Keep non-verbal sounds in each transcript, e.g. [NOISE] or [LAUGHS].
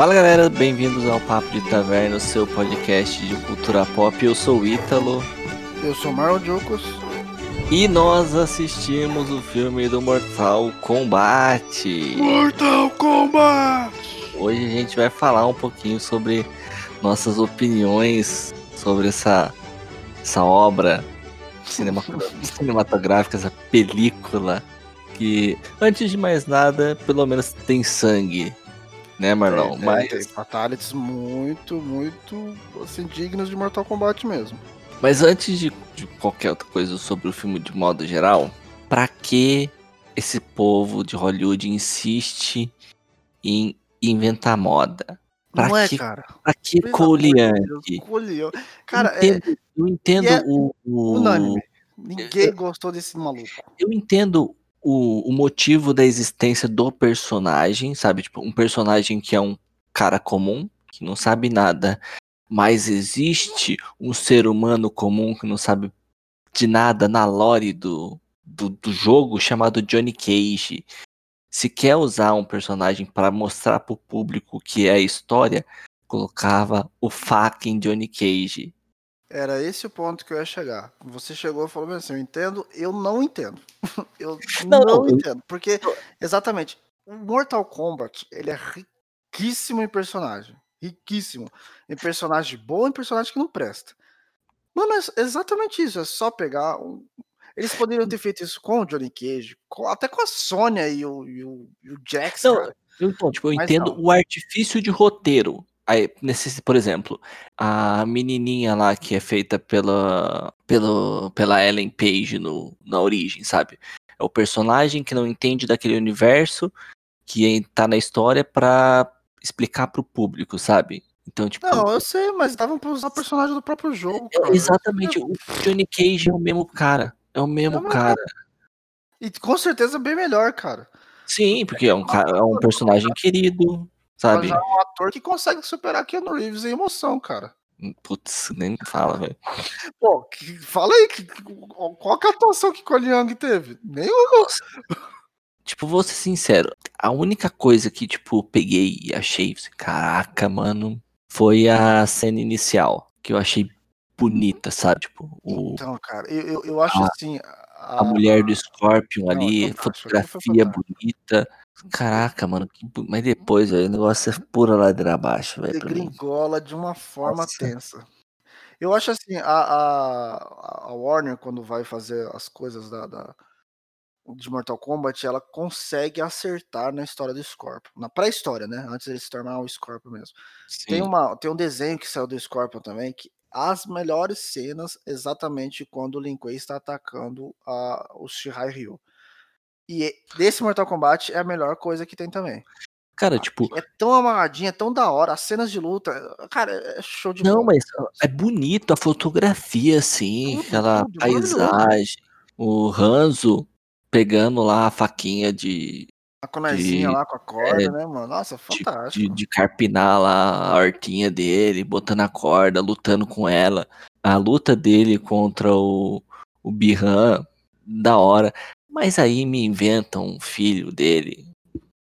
Fala galera, bem-vindos ao Papo de Taverna, o seu podcast de cultura pop. Eu sou o Ítalo. Eu sou Marlon Jocos. E nós assistimos o filme do Mortal Kombat. Mortal Kombat! Hoje a gente vai falar um pouquinho sobre nossas opiniões sobre essa, essa obra cinema, [LAUGHS] cinematográfica, essa película que, antes de mais nada, pelo menos tem sangue, né, Marlon? Tem, Mas tem fatalities muito, muito assim, dignos de Mortal Kombat mesmo. Mas antes de, de, qualquer outra coisa sobre o filme de modo geral, pra que esse povo de Hollywood insiste em inventar moda? Pra Não é, que, cara? Pra que Coliante? Cara, eu entendo, eu entendo é o, o- unânime. Ninguém gostou desse maluco. Eu entendo o, o motivo da existência do personagem, sabe? Tipo, um personagem que é um cara comum, que não sabe nada, mas existe um ser humano comum que não sabe de nada na lore do, do, do jogo chamado Johnny Cage. Se quer usar um personagem para mostrar público o que é a história, colocava o fucking Johnny Cage. Era esse o ponto que eu ia chegar. Você chegou e falou assim: eu entendo, eu não entendo. [LAUGHS] eu Não, não, entendo. Porque, exatamente, o Mortal Kombat, ele é riquíssimo em personagem. Riquíssimo. Em personagem bom e personagem que não presta. Mano, é exatamente isso. É só pegar. um- Eles poderiam ter feito isso com o Johnny Cage, com- até com a Sônia e o, e o, e o Jax, Não, então, tipo, eu Mas entendo não. o artifício de roteiro. Aí, nesse, por exemplo, a menininha lá que é feita pela, pela, pela Ellen Page no, na origem, sabe? É o personagem que não entende daquele universo que tá na história pra explicar pro público, sabe? Então, tipo, Não, eu sei, mas davam pra usar personagem do próprio jogo, é cara. exatamente, o Johnny Cage é o mesmo cara. É o mesmo É, mas- cara. E com certeza bem melhor, cara. Sim, porque é um, cara, é um personagem querido, sabe? Já é um ator que consegue superar Keanu Reeves em emoção, cara. Putz, nem fala, velho. Pô, que- fala aí, que- qual que é a atuação que Cole Young teve? Nenhuma. Tipo, vou ser sincero, a única coisa que, tipo, peguei e achei, assim, caraca, mano, foi a cena inicial, que eu achei bonita, sabe? Tipo, o, Então, cara, eu, eu, acho A- assim. a mulher do Scorpion não, ali, aquilo foi fotografia bonita. Caraca, mano, mas depois, velho, o negócio é pura ladeira abaixo, velho, degringola de uma forma Nossa. tensa. Eu acho assim, a, a, a Warner, quando vai fazer as coisas da, da- de Mortal Kombat, ela consegue acertar na história do Scorpion. Na pré-história, né? Antes ele se tornar o Scorpion mesmo. Tem, uma, tem um desenho que saiu do Scorpion também, que as melhores cenas exatamente quando o Lin Kuei está atacando a, o Shirai Ryu. E e- desse Mortal Kombat é a melhor coisa que tem também. Cara, tipo, É tão amarradinho, é tão da hora. As cenas de luta, cara, é show de não, bola. mas é bonito a fotografia, assim, Tudo, aquela tudo, paisagem. O Hanzo pegando lá a faquinha de, A conezinha de- lá com a corda, é, né, mano? Nossa, de, fantástico. de, de carpinar lá a hortinha dele, botando a corda, lutando com ela. A luta dele contra o, o Bihan, da hora. Mas aí me inventam um filho dele,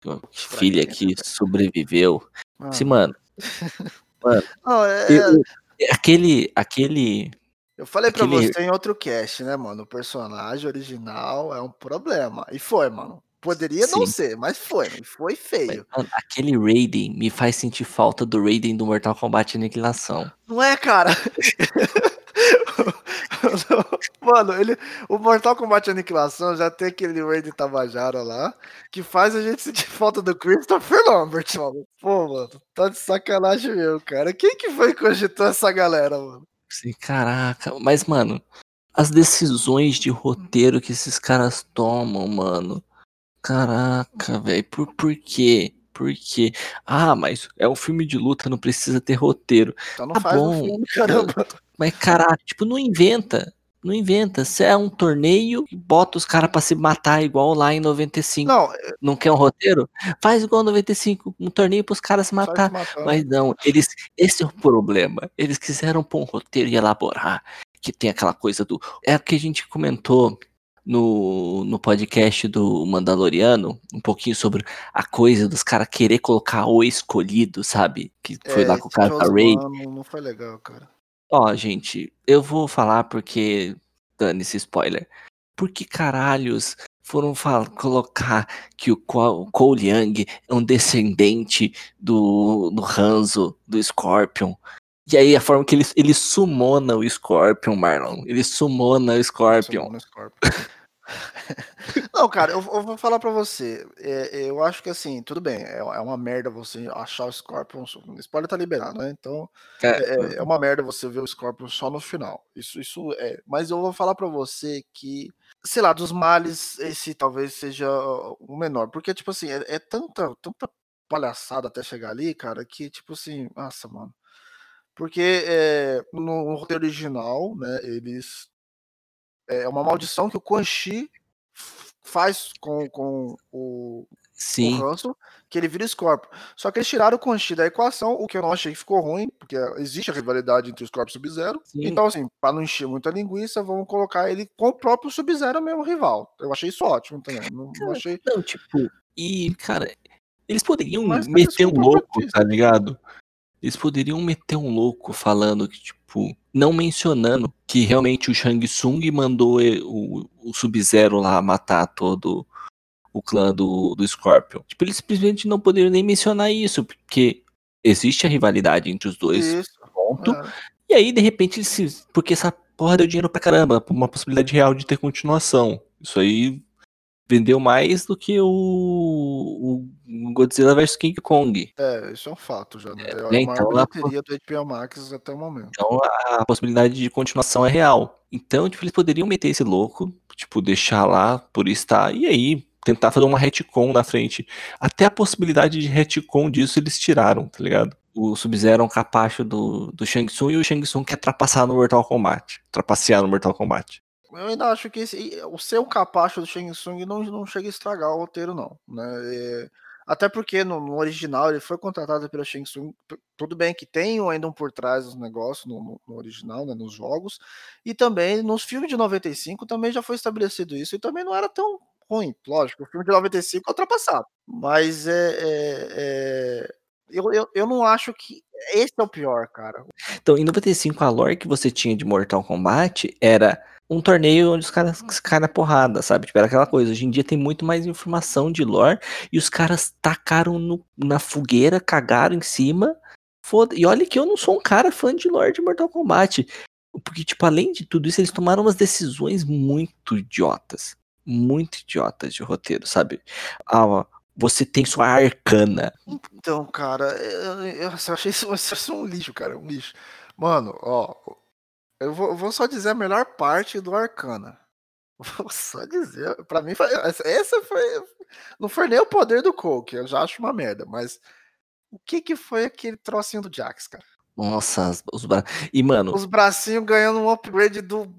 uma filha que sobreviveu. Mano. Assim, mano, Não, [LAUGHS] é- eu- aquele, aquele eu falei pra aquele- você em outro cast, né, mano? O personagem original é um problema. E foi, mano. Poderia não Sim. ser, mas foi. Foi feio. Mano, aquele Raiden me faz sentir falta do Raiden do Mortal Kombat Aniquilação. Não é, cara? [LAUGHS] [LAUGHS] Mano, ele, o Mortal Kombat Aniquilação já tem aquele Raiden Tabajara lá, que faz a gente sentir [LAUGHS] falta do Christopher Lambert, mano. Pô, mano, tá de sacanagem mesmo, cara. Quem que foi que cogitou essa galera, mano? Caraca, mas mano, as decisões de roteiro que esses caras tomam, mano. Caraca, velho, por, por quê? Por quê? Ah, mas é um filme de luta, não precisa ter roteiro. Então não Tá faz bom. filme, [LAUGHS] caramba. Mas caraca, tipo, não inventa. Não inventa. Se é um torneio, bota os caras pra se matar igual lá em 95. Não, Não quer um roteiro? Faz igual 95, um torneio pros caras se matar. Mas não, eles. Esse é o problema. Eles quiseram pôr um roteiro e elaborar. Que tem aquela coisa do. É o que a gente comentou no, no podcast do Mandaloriano um pouquinho sobre a coisa dos caras querer colocar o escolhido, sabe? Que foi É, lá com o cara da Ray. Não foi legal, cara. Ó, gente, eu vou falar porque. Dane-se spoiler. Por que caralhos foram fal- colocar que o Cole Young é um descendente do, do Hanzo, do Scorpion? E aí a forma que ele, ele sumona o Scorpion, Marlon. Ele sumona o Scorpion. Simone Scorpion. Não, cara, eu, eu vou falar pra você. é, eu acho que assim, tudo bem, é, é uma merda você achar o Scorpion. O spoiler tá liberado, né? Então, É, é, é uma merda você ver o Scorpion só no final. Isso, isso é. Mas eu vou falar pra você que, sei lá, dos males, esse talvez seja o menor. Porque, tipo assim, é, é tanta, tanta palhaçada até chegar ali, cara, que, tipo assim, nossa, mano. Porque é, no, no roteiro original, né, eles. É uma maldição que o Quan Chi faz com, com o, o sim. Hanzo, que ele vira Scorpion. Só que eles tiraram o Quan Chi da equação, o que eu não achei que ficou ruim, porque existe a rivalidade entre o Scorpion e o Sub-Zero. Então, assim, pra não encher muita linguiça, vamos colocar ele com o próprio Sub-Zero mesmo rival. Eu achei isso ótimo também. Não, não achei. Não, tipo, e, cara, eles poderiam Mas, cara, meter um louco, tá ligado? Eles poderiam meter um louco falando que, tipo, não mencionando que realmente o Shang Tsung mandou o, o Sub-Zero lá matar todo o clã do, do Scorpion. Tipo, eles simplesmente não poderiam nem mencionar isso, porque existe a rivalidade entre os dois, Isso. ponto. é. E aí, de repente, eles se... porque essa porra deu dinheiro pra caramba, uma possibilidade real de ter continuação. Isso aí vendeu mais do que o, o Godzilla vs King Kong. É, isso é um fato já, né? É, a né, maior então bilheteria do HBO Max até o momento. Então a, a possibilidade de continuação é real. Então, tipo, eles poderiam meter esse louco, tipo, deixar lá por estar, e aí tentar fazer uma retcon na frente. Até a possibilidade de retcon disso eles tiraram, tá ligado? O Sub-Zero é um capacho do, do Shang Tsung e o Shang Tsung quer trapacear no Mortal Kombat. Trapacear no Mortal Kombat. Eu ainda acho que esse, o ser um capacho do Shang Tsung não, não chega a estragar o roteiro, não. Né? É, até porque no, no original ele foi contratado pelo Shang Tsung. Tudo bem que tem ainda um por trás dos negócios no, no- no original, né, nos jogos. E também nos filmes de 95 também já foi estabelecido isso. E também não era tão ruim. Lógico, o filme de 95 é ultrapassado. Mas é. é- é- eu, eu, eu não acho que. Esse é o pior, cara. Então, em 95, a lore que você tinha de Mortal Kombat era um torneio onde os caras se caem na porrada, sabe? Tipo, era aquela coisa. Hoje em dia tem muito mais informação de lore e os caras tacaram no- na fogueira, cagaram em cima. Foda e olha que eu não sou um cara fã de lore de Mortal Kombat. Porque, tipo, além de tudo isso, eles tomaram umas decisões muito idiotas. Muito idiotas de roteiro, sabe? Ah, ó, você tem sua arcana. Então, cara, eu, eu- eu achei isso, [LAUGHS] isso um lixo, cara, um lixo. Mano, ó, eu vou, eu vou só dizer a melhor parte do Arcana. [LAUGHS] Vou só dizer, pra mim, foi, essa foi, não foi nem o poder do que eu já acho uma merda, mas o que que foi aquele trocinho do Jax, cara? Nossa, os bra... E, mano, Os bracinhos ganhando um upgrade do,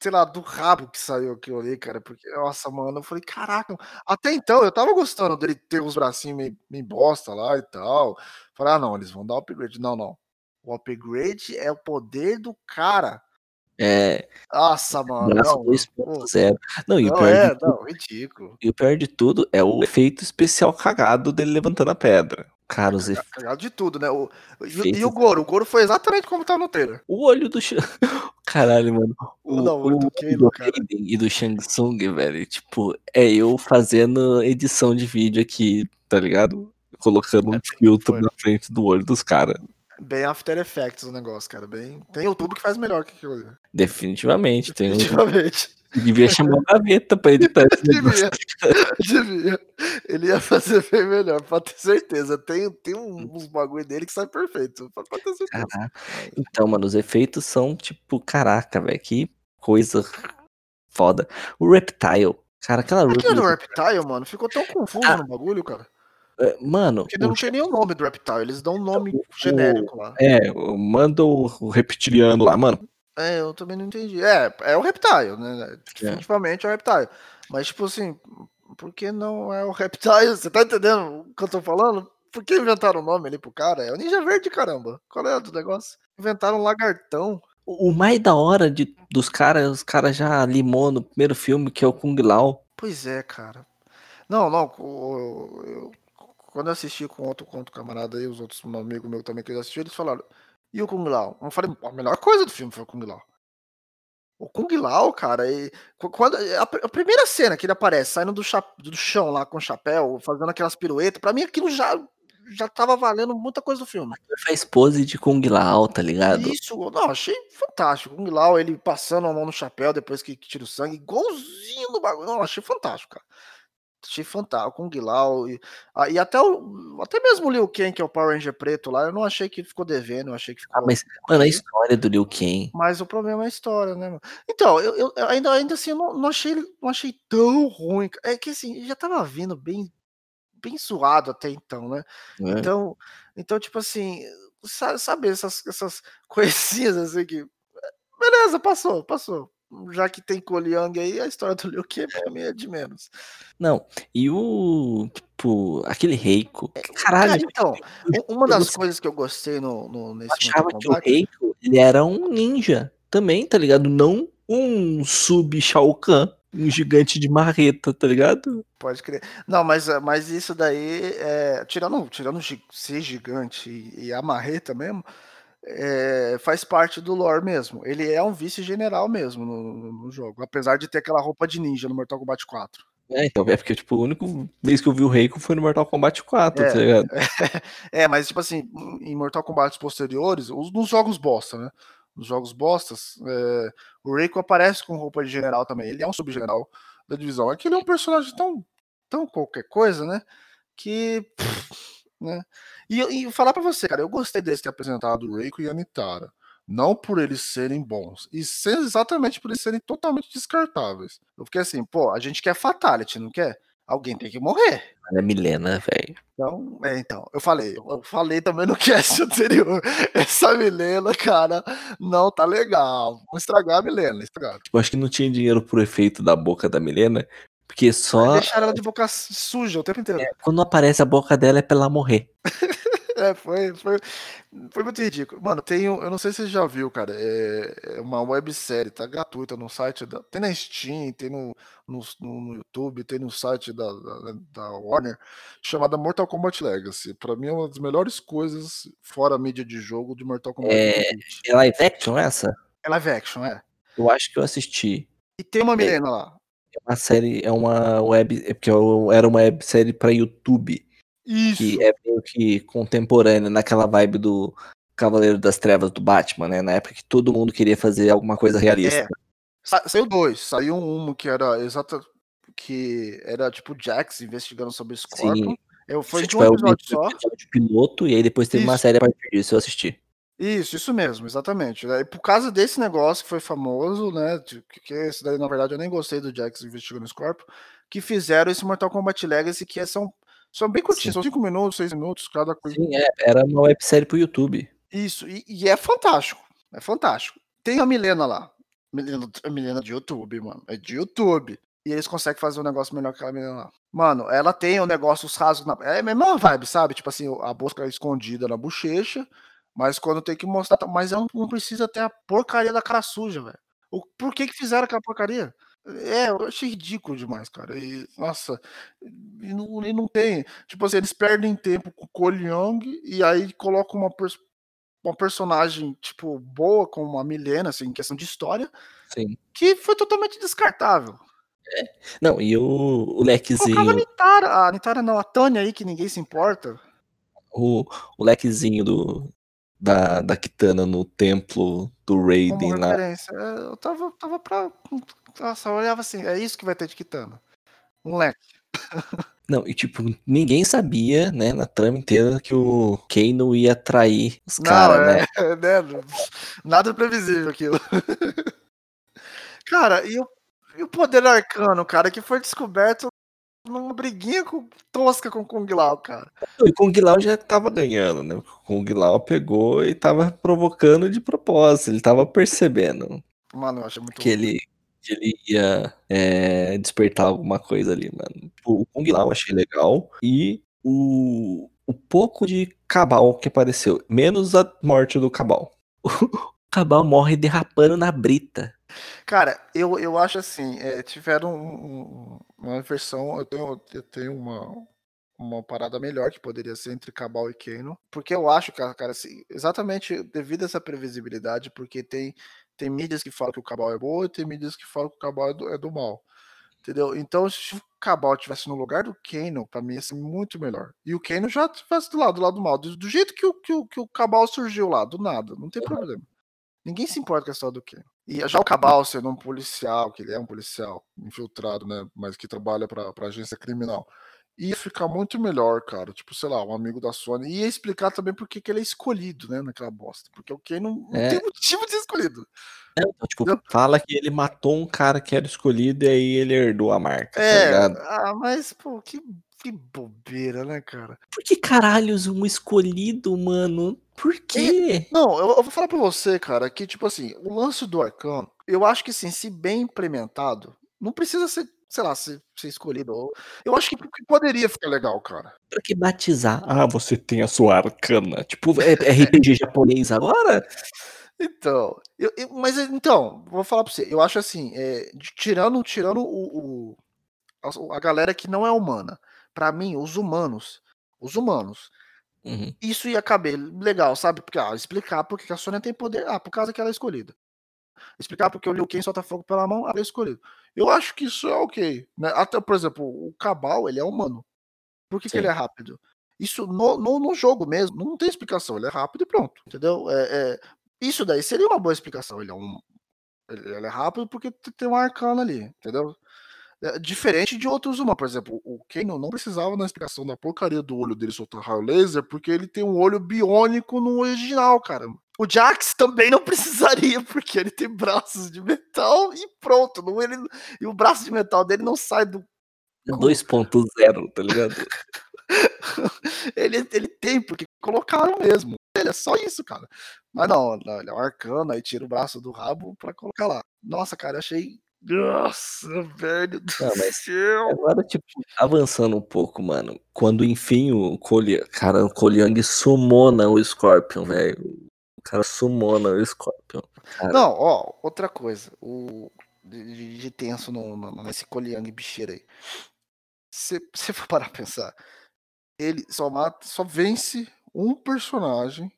sei lá, do rabo que saiu aquilo ali, cara, porque, nossa, mano, eu falei, caraca, até então eu tava gostando dele ter os bracinhos meio, meio bosta lá e tal. Falei, ah, não, eles vão dar upgrade. Não, não. O upgrade é o poder do cara. é. Nossa, mano. Braço Não, pô, 2.0. Não, e o não, pior é, de tudo não, ridículo. E o pior de tudo é o efeito especial cagado dele levantando a pedra. Cara, os efe... Cagado de tudo, né? O, e, e o Goro? O Goro foi exatamente como tá no trailer. O olho do. [LAUGHS] Caralho, mano. O, Não, o olho do olho Kano, do e do Shang Tsung, velho. Tipo, é eu fazendo edição de vídeo aqui, tá ligado? Colocando um filtro foi. na frente do olho dos caras. Bem After Effects o negócio, cara. Bem... Tem YouTube que faz melhor que aquilo. Definitivamente. Tem. Definitivamente. Devia chamar o gaveta pra editar esse. Devia. Devia. Ele ia fazer bem melhor, pode ter certeza. Tem, tem uns bagulho dele que sai perfeito. Pode ter certeza. Caraca. Então, mano, os efeitos são tipo, caraca, velho, que coisa foda. O Reptile. Cara, aquela Aquilo do Rep- Reptile, mano, ficou tão confuso Ah. no bagulho, cara. é, Mano, Porque não o- tem nem o nome do Reptile, eles dão um nome o- genérico lá. é, manda o reptiliano lá, mano. É, eu também não entendi. É, é o Reptile, né? Definitivamente é o Reptile. Mas, tipo assim, por que não é o Reptile? [LAUGHS] Você tá entendendo o que eu tô falando? Por que inventaram o nome ali pro cara? É o Ninja Verde, caramba. Qual é o do negócio? Inventaram um lagartão. O mais da hora de, dos caras, os caras já limou no primeiro filme, que é o Kung Lao. Pois é, cara. Não, não, o- eu- quando eu assisti com outro, com outro camarada aí, os outros um amigo meu também que eles assistiram, eles falaram, e o Kung Lao? Eu falei, a melhor coisa do filme foi o Kung Lao. O Kung Lao, cara, e, qu- quando, a, pr- a primeira cena que ele aparece, saindo do, cha- do chão lá com o chapéu, fazendo aquelas piruetas, pra mim aquilo já, já tava valendo muita coisa do filme. Ele faz pose de Kung Lao, tá ligado? Isso, não, achei fantástico. O Kung Lao, ele passando a mão no chapéu depois que, que tira o sangue, igualzinho do bagulho. Não, achei fantástico, cara. Achei fantástico. Kung Lao e, ah, e até, o, até mesmo o Liu Kang, que é o Power Ranger preto lá, eu não achei que ficou devendo, eu achei que ficou. Ah, mas, mano, a história do Liu Kang. Mas o problema é a história, né, mano? Então, eu, eu- ainda, ainda assim, eu não, não achei, não achei tão ruim. É que assim, já tava vindo bem, bem suado até então, né? né? Então, então tipo assim, sa- sabe, essas, essas [LAUGHS] coisinhas assim que. Beleza, passou, passou. Já que tem Cole Young aí, a história do Liu Kang pra mim é de menos. Não, e o. Tipo, aquele Reiko. Cara, Caralho, então, eu- u- uma das coisas que eu gostei no, no, eu nesse achava Mortal que o Reiko ele era um ninja também, tá ligado? Não um sub Shao Kahn, um gigante de marreta, tá ligado? Pode crer. Não, mas, mas isso daí, é, tirando, tirando ser gigante e, e a marreta mesmo, é, faz parte do lore mesmo. Ele é um vice-general mesmo no, no- jogo, apesar de ter aquela roupa de ninja no Mortal Kombat 4. É, então, é porque, tipo, o único vez que eu vi o Reiko foi no Mortal Kombat 4, É. tá ligado? [LAUGHS] É, mas tipo assim, em Mortal Kombat posteriores, os, nos jogos bosta, né? Nos jogos bostas, é, o Reiko aparece com roupa de general também. Ele é um subgeneral da divisão. É que ele é um personagem tão, tão qualquer coisa, né? Que. pff, né? E, e falar pra você, cara, eu gostei deles ter apresentado o Reiko e a Nitara. Não por eles serem bons, e ser exatamente por eles serem totalmente descartáveis. Eu fiquei assim, pô, a gente quer Fatality, não quer? Alguém tem que morrer. É Milena, velho. Então, é, então, eu falei, eu falei também no cast [LAUGHS] anterior. Essa Milena, cara, não tá legal. Vamos estragar a Milena, estragar. Tipo, acho que não tinha dinheiro pro efeito da boca da Milena, porque só Deixaram ela de boca suja o tempo inteiro. quando aparece a boca dela é pra ela morrer. [LAUGHS] É, foi, foi, foi muito ridículo. Mano, tem um, eu não sei se você já viu, cara, é, é uma websérie, tá gratuita no site, da, tem na Steam, tem no, no, no YouTube, tem no site da, da, da Warner, chamada Mortal Kombat Legacy. Pra mim é uma das melhores coisas, fora a mídia de jogo, de Mortal Kombat. É-. É live action essa? É live action, é. Eu acho que eu assisti. E tem uma Milena lá. É uma série, é uma web, é porque eu- era uma websérie pra YouTube, Isso. que é meio que contemporânea, naquela vibe do Cavaleiro das Trevas do Batman, né? Na época que todo mundo queria fazer alguma coisa realista. É. Sa- saiu dois. Saiu um que era exata. Que era tipo Jax investigando sobre Scorpion. Sim. Eu, foi de tipo, um é o episódio só. episódio piloto, e aí depois teve uma Isso. série a partir disso, eu assisti. Isso, isso mesmo, exatamente. E por causa desse negócio que foi famoso, né? Que, esse daí, na verdade, eu nem gostei do Jax investigando o Scorpion, que fizeram esse Mortal Kombat Legacy, que é- são, são bem curtinhos, são 5 minutos, 6 minutos, cada coisa. Sim, é, era uma websérie pro YouTube. Isso, e, e é fantástico. É fantástico. Tem a Milena lá. Milena, a Milena de YouTube, mano. É de YouTube. E eles conseguem fazer um negócio melhor que aquela menina lá. Mano, ela tem o negócio, os rasgos na. É a mesma vibe, sabe? Tipo assim, a boca escondida na bochecha. Mas quando tem que mostrar. Mas ela não precisa ter a porcaria da cara suja, velho. Por que que fizeram aquela porcaria? É, eu achei ridículo demais, cara. E, nossa, e não, e não tem. Tipo assim, eles perdem tempo com o Cole Young e aí colocam uma, pers- uma personagem, tipo, boa, como a Milena, assim, em questão de história, Sim. que foi totalmente descartável. Não, e o, o Colocava a lequezinho, Nitara, a Nitara não, a Tânia aí, que ninguém se importa. o, o lequezinho do, da, da Kitana no templo do Raiden lá. referência. É, Eu tava, tava pra. Nossa, eu olhava assim, é isso que vai ter de Kitana. Um leque. [LAUGHS] Não, e tipo, ninguém sabia, né, na trama inteira, que o Kano ia trair os caras, né? é, [LAUGHS] né? Nada previsível aquilo. [LAUGHS] Cara, e o, e o poder arcano, cara, que foi descoberto numa briguinha com, tosca com o Kung Lao, cara. E o Kung Lao já tava ganhando, né? O Kung Lao pegou e tava provocando de propósito, ele tava percebendo Mano, eu achei muito que ele, que ele ia é, despertar alguma coisa ali, mano. O Kung Lao eu achei legal e o, o pouco de Cabal que apareceu, menos a morte do Cabal. [LAUGHS] Cabal morre derrapando na brita. Cara, eu, eu acho assim, é, tiveram um, um, uma versão, eu tenho, eu tenho uma, uma parada melhor que poderia ser entre Cabal e Kano, porque eu acho, cara, cara assim, exatamente devido a essa previsibilidade, porque tem, tem mídias que falam que o Cabal é bom e tem mídias que falam que o Cabal é do, é do mal. Entendeu? Então, se o Cabal tivesse no lugar do Kano, pra mim ia ser muito melhor. E o Kano já tivesse do lado, do lado do mal. Do, do jeito que o, que, o, que o Cabal surgiu lá, do nada, não tem problema. Ninguém se importa com a história do Kano. E já o Cabal sendo um policial, que ele é um policial infiltrado, né? Mas que trabalha pra, pra agência criminal. Ia ficar muito melhor, cara. Tipo, sei lá, um amigo da Sony. E ia explicar também por que ele é escolhido, né? Naquela bosta. Porque o Kano não, não É. tem motivo de ser escolhido. É, então, tipo, fala que ele matou um cara que era escolhido e aí ele herdou a marca, tá É, ligado? ah, mas, pô, que, que bobeira, né, cara? Por que caralhos um escolhido, mano? Por quê? Não, eu, eu vou falar pra você, cara, que, tipo assim, o lance do Arcano, eu acho que, assim, se bem implementado, não precisa ser, sei lá, ser, ser escolhido. ou- Eu acho que, que poderia ficar legal, cara. Pra que batizar? Ah, você tem a sua arcana. Tipo, é é RPG japonês agora? Então, eu, eu- mas então, vou falar pra você, eu acho assim, é, de- tirando, tirando o, o- a, a galera que não é humana, pra mim, os humanos, os humanos, Uhum. isso ia caber legal, sabe? Porque, ah, explicar porque que a Sônia tem poder, ah, por causa que ela é escolhida. Explicar porque o Liu Kang solta fogo pela mão, ela é escolhida. Eu acho que isso é ok. Né? Até, por exemplo, o Cabal, ele é humano. Por que, que ele é rápido? Isso no, no, no jogo mesmo, não tem explicação. Ele é rápido e pronto, entendeu? É, é, isso daí seria uma boa explicação. Ele é um. Ele, ele é rápido porque tem um arcano ali, entendeu? É, diferente de outros humanos. Por exemplo, o Kano não precisava da explicação da porcaria do olho dele soltar raio laser, porque ele tem um olho biônico no original, cara. O Jax também não [LAUGHS] precisaria, porque ele tem braços de metal e pronto. Não, ele, e o braço de metal dele não sai do. É 2.0, tá ligado? [LAUGHS] ele, ele tem, porque colocaram mesmo. Ele é só isso, cara. Mas não, não, ele é um arcano, aí tira o braço do rabo pra colocar lá. Nossa, cara, achei. Nossa, velho do Não, mas céu. Agora, tipo, avançando um pouco, mano. Quando enfim o Cole... Cara, o Koliang sumona o Scorpion, velho. O cara sumona o Scorpion. Cara, Não, ó, outra coisa. O de, de- de tenso no, no- nesse Koliang bicheiro aí. Se você for parar pra pensar, ele só mata, só vence um personagem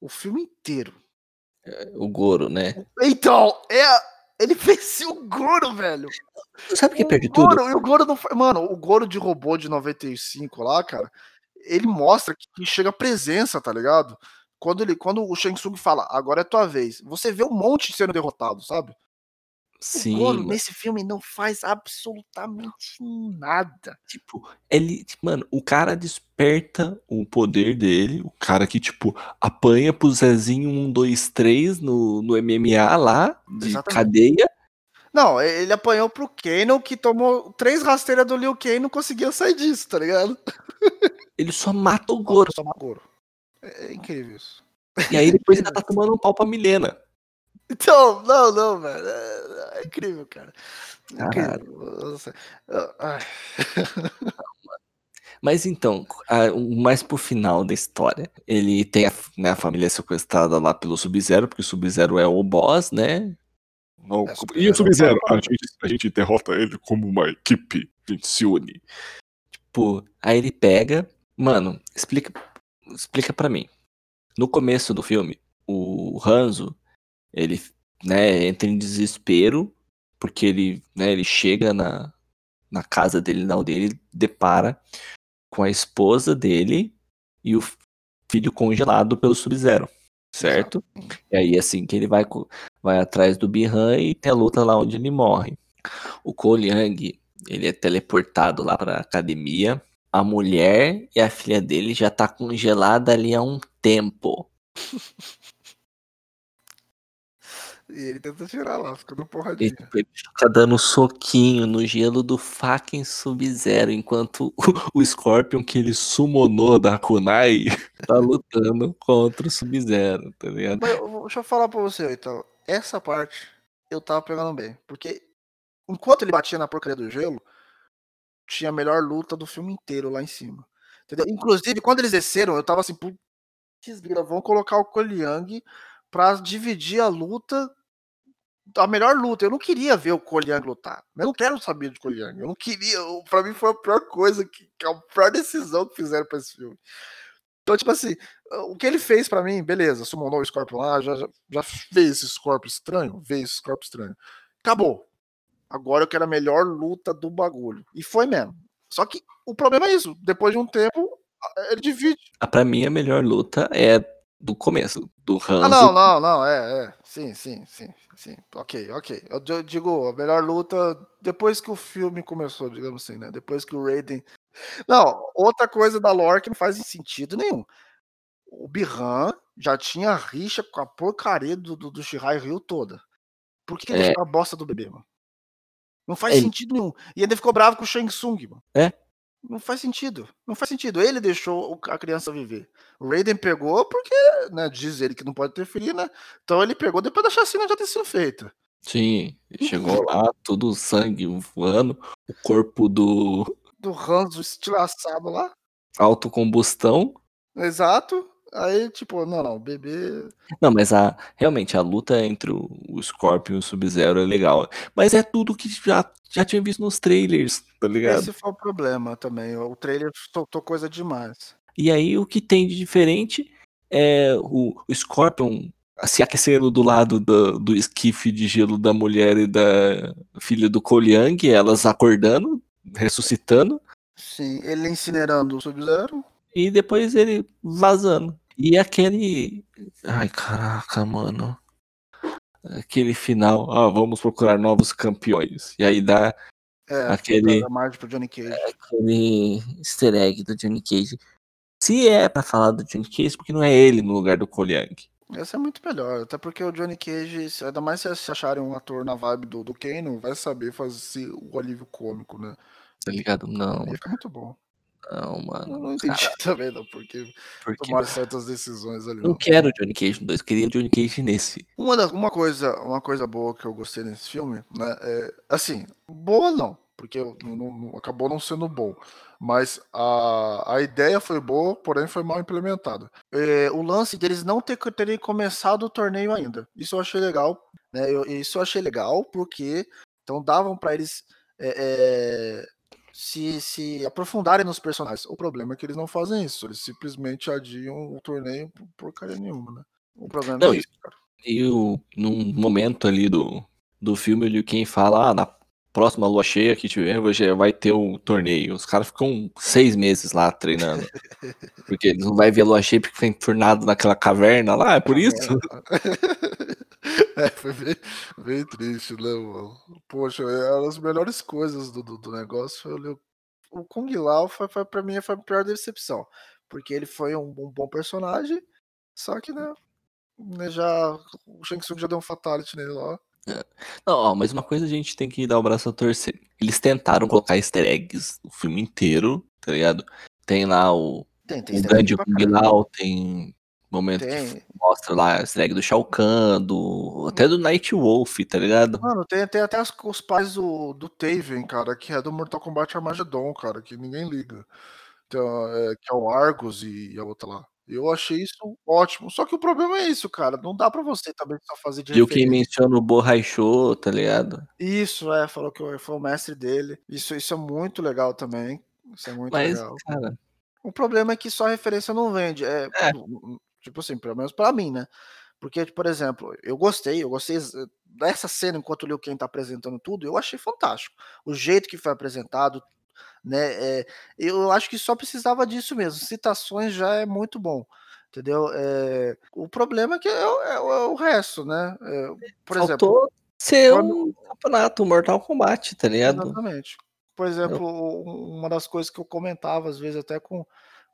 o filme inteiro. o Goro, né? Então, é. Ele [LAUGHS] venceu o Goro, velho. Sabe o que perde tudo? Goro, e o Goro não foi. Mano, o Goro de robô de 95 lá, cara, ele mostra que, que chega a presença, tá ligado? Quando, ele, quando o Shang Tsung fala, agora é tua vez, você vê um monte sendo derrotado, sabe? Sim, o Goro mano. nesse filme não faz absolutamente nada. Tipo, ele, mano, o cara desperta o poder dele, o cara que, tipo, apanha pro Zezinho 1, 2, 3 no, no MMA lá, de Exatamente. cadeia. Não, ele apanhou pro Kano, que tomou três rasteiras do Liu Kang e não conseguia sair disso, tá ligado? Ele só mata o Goro. Só matou o Goro. É, é incrível isso. E aí depois ainda tá [LAUGHS] tomando um pau pra Milena. Então, não, não, velho. É, é incrível, cara. Incrível. [LAUGHS] Mas então, mais pro final da história, ele tem a, né, a família sequestrada lá pelo Sub-Zero, porque o Sub-Zero é o boss, né? Não, É, e o Sub-Zero? Sub-Zero. A gente, a gente derrota ele como uma equipe. A gente se une. Tipo, aí ele pega. Mano, explica, explica para mim. No começo do filme, o Hanzo, ele, né, entra em desespero, porque ele, né, ele chega na, na casa dele, na aldeia, ele depara com a esposa dele e o filho congelado pelo Sub-Zero, certo? E aí assim que ele vai, vai atrás do Bihan e tem a luta lá onde ele morre. O Cole Young, ele é teleportado lá pra academia. A mulher e a filha dele já tá congelada ali há um tempo. [LAUGHS] E ele tenta tirar lá, fica dando E porradinha. ele fica dando soquinho no gelo do fucking Sub-Zero, enquanto o, o Scorpion que ele summonou da Kunai [LAUGHS] tá lutando contra o Sub-Zero, tá ligado? Mas deixa eu falar pra você, então. Essa parte eu tava pegando bem. Porque enquanto ele batia na porcaria do gelo, tinha a melhor luta do filme inteiro lá em cima. Entendeu? Inclusive, quando eles desceram, eu tava assim, putz, vão colocar o Young pra dividir a luta. A melhor luta. Eu não queria ver o Koliang lutar. Eu não quero saber de Koliang. Eu não queria. Pra mim foi a pior coisa, que, a pior decisão que fizeram pra esse filme. Então, tipo assim, o que ele fez pra mim, beleza, summonou o Scorpion lá, já, já, fez esse Scorpion estranho, fez esse Scorpion estranho. Acabou. Agora eu quero a melhor luta do bagulho. E foi mesmo. Só que o problema é isso. Depois de um tempo, ele divide. Ah, Pra mim, a melhor luta é do começo, do Hanzo. Ah, não, não, não, é, é. Sim, sim, sim, sim. Ok, ok. Eu di- digo, a melhor luta depois que o filme começou, digamos assim, né? Depois que o Raiden. Não, outra coisa da lore que não faz sentido nenhum. O Bihan já tinha rixa com a porcaria do, do, do Shirai Ryu toda. Por que, ele É. a bosta do bebê, mano? Não faz Ele- sentido nenhum. E ainda ficou bravo com o Shang Tsung, mano. É. Não faz sentido. Não faz sentido. Ele deixou a criança viver. O Raiden pegou porque, né, diz ele que não pode interferir, né? Então ele pegou depois da chacina já ter sido feita. Sim, chegou lá, tudo sangue voando, o corpo do Do Hanzo estilhaçado lá. autocombustão. Exato. Aí, tipo, não, não, bebê. Não, mas a, realmente a luta entre o, o Scorpion e o Sub-Zero é legal. Mas é tudo que já, já tinha visto nos trailers, tá ligado? Esse foi o problema também. O trailer soltou coisa demais. E aí o que tem de diferente é o, o Scorpion se aquecendo do lado do, do esquife de gelo da mulher e da filha do Koliang, elas acordando, ressuscitando, Sim, ele incinerando o Sub-Zero. E depois ele vazando. E aquele. Ai, caraca, mano. Aquele final, ah, vamos procurar novos campeões. E aí dá É, Aquele- da margem pro Johnny Cage. aquele easter egg do Johnny Cage. Se é pra falar do Johnny Cage, porque não é ele no lugar do Koliang. Esse é muito melhor, até porque o Johnny Cage, ainda mais se acharem um ator na vibe do, do Kano, vai saber fazer o alívio cômico, né? Tá ligado? Não, Ia ficar muito bom. Não, Eu mano. não entendi [LAUGHS] também, não, porque Porque tomaram certas decisões ali. eu não Não. quero o Johnny Cage no 2, eu queria o Johnny Cage nesse. Uma, uma, coisa, uma coisa boa que eu gostei nesse filme, né? É, assim, boa não, porque eu- não- não- acabou não sendo bom. Mas a, a ideia foi boa, porém foi mal implementada. É, o lance deles não ter, terem começado o torneio ainda. Isso eu achei legal. Né? Eu- isso eu achei legal, porque então davam pra eles é, é, se, se aprofundarem nos personagens. O problema é que eles não fazem isso. Eles simplesmente adiam o torneio por porcaria nenhuma, né? O problema Não, é isso, cara. E o, num momento ali do, do filme, Liu Kang fala, ah, na próxima lua cheia que tiver, hoje vai ter o torneio. Os caras ficam seis meses lá treinando. [LAUGHS] Porque eles não vai ver a lua cheia porque foi enfurnado naquela caverna lá, é por isso? [LAUGHS] É, foi bem, bem triste, né, mano? Poxa, eram as melhores coisas do, do, do negócio. O, Kung Lao foi, foi, pra mim foi a pior decepção. Porque ele foi um, um bom personagem, só que, né, né, já, o Shang Tsung já deu um fatality nele lá. Não, ó, mas uma coisa a gente tem que dar o braço a torcer. Eles tentaram colocar easter eggs o filme inteiro, tá ligado? Tem lá o, Tem, tem o grande Kung. Lao, tem momento que Tem. mostra lá easter egg do Shao Kahn, do, até do Night Wolf, tá ligado? Mano, tem, tem até as- os pais do, do Taven, cara, que é do Mortal Kombat Armageddon, cara, que ninguém liga. Então, é, que é o Argus e a outra lá. Eu achei isso ótimo. Só que o problema é isso, cara. Não dá pra você também só fazer de E o que menciona o Borrachô, tá ligado? Isso, é, falou que foi o mestre dele. Isso, isso é muito legal também. Isso é muito Mas, legal. cara, O problema é que só referência não vende. É, É. Tipo assim, pelo menos pra mim, né? Porque, por exemplo, eu gostei, eu gostei dessa cena enquanto o Liu Kang tá apresentando tudo, eu achei fantástico. O jeito que foi apresentado, né? é, eu acho que só precisava disso mesmo. Citações já é muito bom. Entendeu? É, o problema é que é, o- é o- é o resto, né? É, por exemplo, faltou ser quando- um campeonato Mortal Kombat, tá ligado? Exatamente. Por exemplo, um- uma das coisas que eu comentava, às vezes, até com,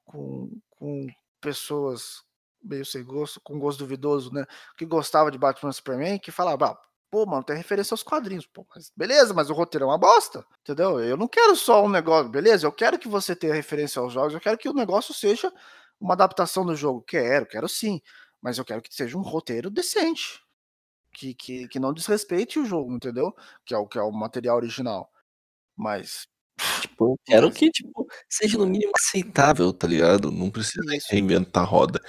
com, com pessoas meio sem gosto, com gosto duvidoso, né? Que gostava de Batman Superman, que falava, ah, pô, mano, tem referência aos quadrinhos. Pô, mas beleza, mas o roteiro é uma bosta, entendeu? Eu não quero só um negócio, beleza? Eu quero que você tenha referência aos jogos, eu quero que o negócio seja uma adaptação do jogo. Quero, quero sim. Mas eu quero que seja um roteiro decente. Que, que, que não desrespeite o jogo, entendeu? Que é o que é o material original. Mas Tipo, eu quero Mas- que, tipo, seja no mínimo aceitável, tá ligado? Não precisa reinventar a roda.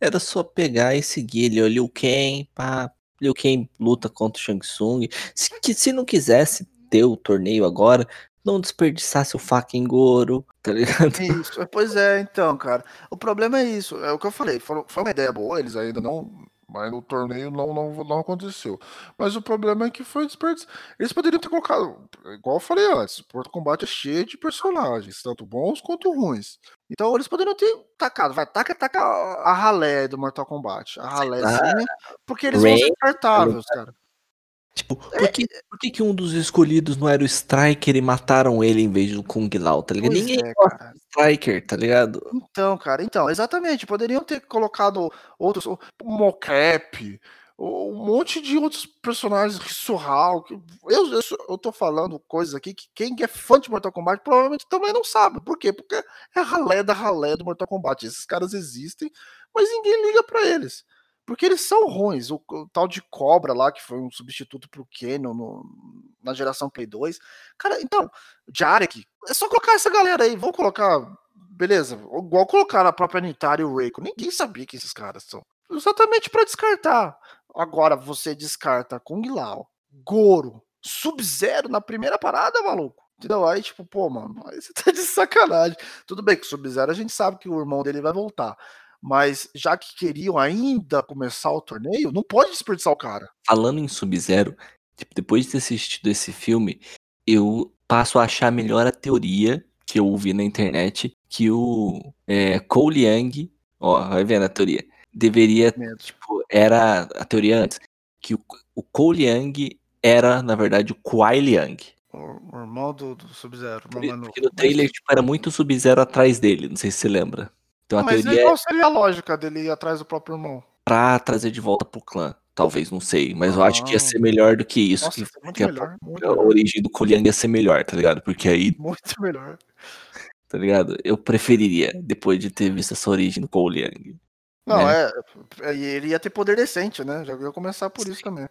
Era só pegar e seguir ele, o Liu Kang, pá. Liu Kang luta contra o Shang Tsung. Se, que, se não quisesse ter o torneio agora, não desperdiçasse o fucking Goro, tá ligado? Isso, pois é, então, cara. O problema é isso, é o que eu falei. Foi uma ideia boa, eles ainda não. Mas no torneio não, não, não aconteceu. Mas o problema é que foi desperdiçado. Eles poderiam ter colocado, igual eu falei antes, o Porto Combate é cheio de personagens, tanto bons quanto ruins. Então eles poderiam ter tacado, vai, taca, taca a ralé do Mortal Kombat. A ralézinha, porque eles vão Ray, ser descartáveis, cara. Tipo, por que, por que, que um dos escolhidos não era o Striker e mataram ele em vez do Kung Lao, tá ligado? Pois Ninguém é, gosta cara. do Striker, tá ligado? Então, cara, então, exatamente. Poderiam ter colocado outros, o Mocap, um monte de outros personagens, Rissurral. que- Eu, eu, eu tô falando coisas aqui que quem é fã de Mortal Kombat provavelmente também não sabe. Por quê? Porque é ralé da ralé do Mortal Kombat. Esses caras existem, mas ninguém liga pra eles. Porque eles são ruins. O, o tal de Cobra lá, que foi um substituto pro Canon no- na geração Play 2. Cara, então, Jarek, é só colocar essa galera aí. Vamos colocar beleza, igual colocar a própria Nitara e o Reiko. Ninguém sabia que esses caras são. Exatamente pra descartar. Agora você descarta Kung Lao, Goro, Sub-Zero na primeira parada, maluco. Entendeu? Aí, tipo, pô, mano, aí você tá de sacanagem. Tudo bem que o Sub-Zero a gente sabe que o irmão dele vai voltar. Mas já que queriam ainda começar o torneio, não pode desperdiçar o cara. Falando em Sub-Zero, tipo, depois de ter assistido esse filme, eu passo a achar melhor a teoria que eu ouvi na internet que o é, Cole Young, ó, vai vendo a teoria, deveria, Medo. tipo, era a teoria antes, que o, o Cole Young era, na verdade, o Kuai Liang. O, o irmão do, do Sub-Zero. Porque no trailer, tipo, era muito Sub-Zero atrás dele, não sei se você lembra. Então a Mas teoria é qual seria a lógica dele ir atrás do próprio irmão? pra trazer de volta pro clã. Talvez, não sei. Mas eu acho que ia Ah. ser melhor do que isso. Nossa, que, que a, melhor. A melhor. origem do Young ia ser melhor, tá ligado? Porque aí Muito melhor. tá ligado? Eu preferiria, depois de ter visto essa origem do Young. Não, né? é. e Ele ia ter poder decente, né? Já ia começar por isso também.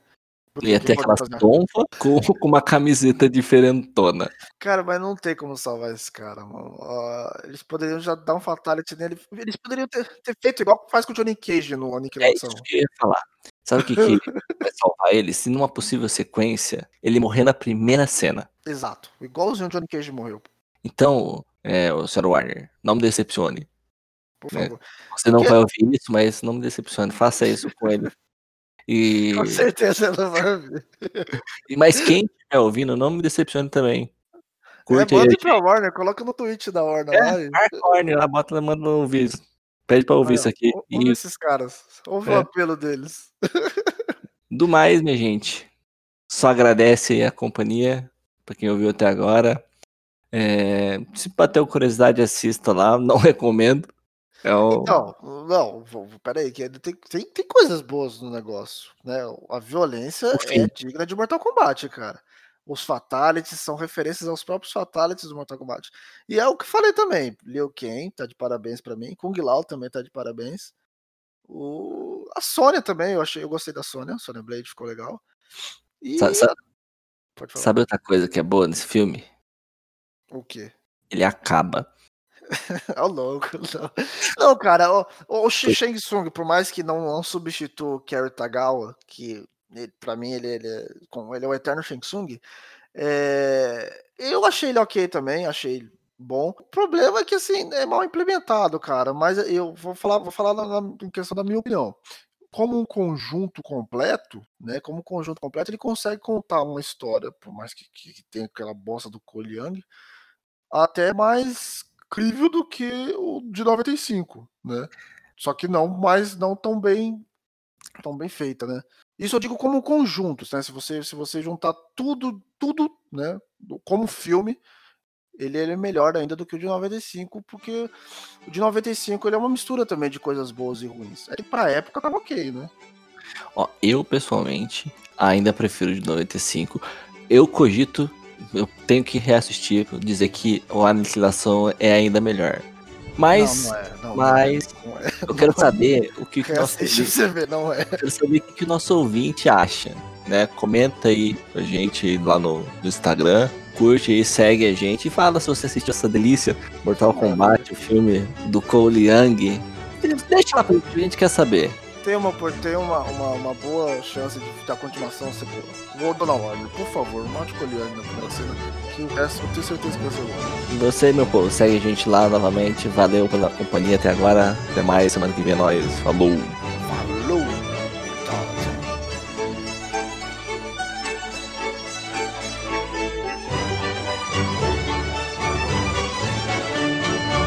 Ele ia ter fazer- tonfas com, [LAUGHS] com uma camiseta diferentona. Cara, mas não tem como salvar esse cara, mano. Ó, eles poderiam já dar um fatality nele. Eles poderiam ter, ter feito igual faz com o Johnny Cage no É Aniquilação. isso que eu ia falar. Sabe o que, que vai salvar ele? Se numa possível sequência, ele morrer na primeira cena. Exato. Igualzinho o Johnny Cage morreu, Então, é, o Sr. Warner, não me decepcione. por É. favor. Você não Porque- vai ouvir isso, mas não me decepcione. Faça isso com ele. [LAUGHS] E, Com certeza ela vai ver. e mas quem estiver ouvindo, não me decepcione também. É, Curte manda aí. pra Warner, coloca no tweet da Warner É, lá. e- Warner lá, bota, manda ouvir isso. Pede pra ouvir isso aqui. ou- E Ouve esses caras. Ouve É. o apelo deles. [LAUGHS] do mais, minha gente, só agradece aí a companhia pra quem ouviu até agora. É, se bateu curiosidade, assista lá. [LAUGHS] Não recomendo. É o... Então, não, peraí, que tem, tem, tem coisas boas no negócio, né? A violência é digna de Mortal Kombat, cara. Os Fatalities são referências aos próprios Fatalities do Mortal Kombat. E é o que falei também. Liu Kang tá de parabéns pra mim. Kung Lao também tá de parabéns. O... A Sônia também, eu achei, eu gostei da Sônia. A Sônia Blade ficou legal. E Sa- sa- pode falar. Sabe outra coisa que é boa nesse filme? O quê? Ele acaba. [LAUGHS] É louco. [LAUGHS] Não, não cara, o, o Shang Tsung, por mais que não, não substitua o Kerry Tagawa, que ele, pra mim ele, ele, é, ele é o eterno Shang Tsung, é, eu achei ele ok também, achei bom. O problema é que assim, é mal implementado, cara, mas eu vou falar, vou falar na, na- em questão da minha opinião. Como um conjunto completo, né? Como um conjunto completo, ele consegue contar uma história, por mais que, que, que tenha aquela bosta do Young, até mais crível do que o de 95, né? Só que não, mas não tão bem tão bem feita, né? Isso eu digo como conjunto, né? Se você se você juntar tudo, tudo, né, como filme, ele, ele é melhor ainda do que o de 95, porque o de 95 ele é uma mistura também de coisas boas e ruins. É que pra época tava ok, né? Ó, eu, pessoalmente, ainda prefiro o de 95. Eu cogito, eu tenho que reassistir, dizer que o Aniquilação é ainda melhor. Mas não, não é. Não, mas- não é. eu quero saber o que, que o nosso não é. quero saber o que, que o nosso ouvinte acha, né? Comenta aí pra gente lá no, no Instagram, curte aí, segue a gente e fala se você assistiu essa delícia, Mortal Kombat, o filme do Cole Young, Deixa lá pra gente, a gente quer saber. Tem uma, tem uma, uma, uma boa chance de da continuação ser boa. Vou Dona Warner, por favor, mate com a Liane na primeira cena, que o resto eu tenho certeza que vai ser bom. E você, meu povo, segue a gente lá novamente. Valeu pela companhia até agora. Até mais, semana que vem é nóis. Falou!